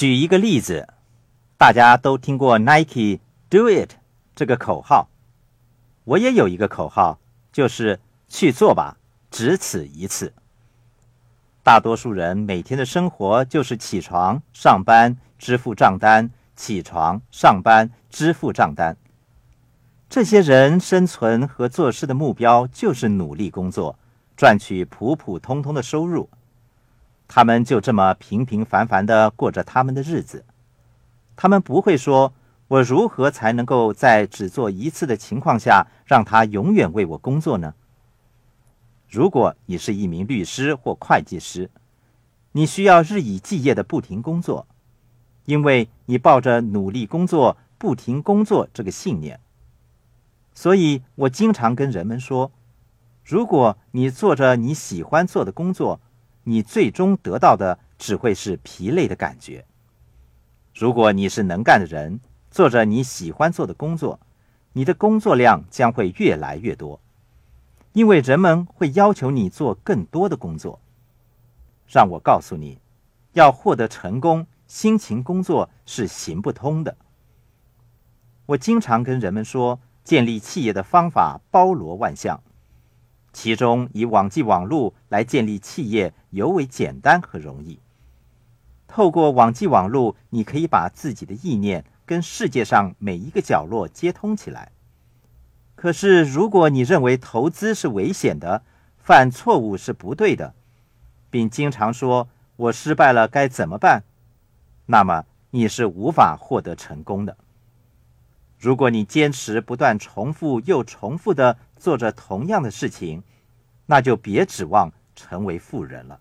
举一个例子，大家都听过 Nike “Do It” 这个口号，我也有一个口号，就是去做吧，只此一次。大多数人每天的生活就是起床、上班、支付账单，起床、上班、支付账单。这些人生存和做事的目标就是努力工作，赚取普普通通的收入。他们就这么平平凡凡的过着他们的日子，他们不会说：“我如何才能够在只做一次的情况下，让他永远为我工作呢？”如果你是一名律师或会计师，你需要日以继夜的不停工作，因为你抱着努力工作、不停工作这个信念。所以我经常跟人们说：“如果你做着你喜欢做的工作，”你最终得到的只会是疲累的感觉。如果你是能干的人，做着你喜欢做的工作，你的工作量将会越来越多，因为人们会要求你做更多的工作。让我告诉你，要获得成功，辛勤工作是行不通的。我经常跟人们说，建立企业的方法包罗万象。其中，以网际网络来建立企业尤为简单和容易。透过网际网络，你可以把自己的意念跟世界上每一个角落接通起来。可是，如果你认为投资是危险的，犯错误是不对的，并经常说“我失败了该怎么办”，那么你是无法获得成功的。如果你坚持不断重复又重复的做着同样的事情，那就别指望成为富人了。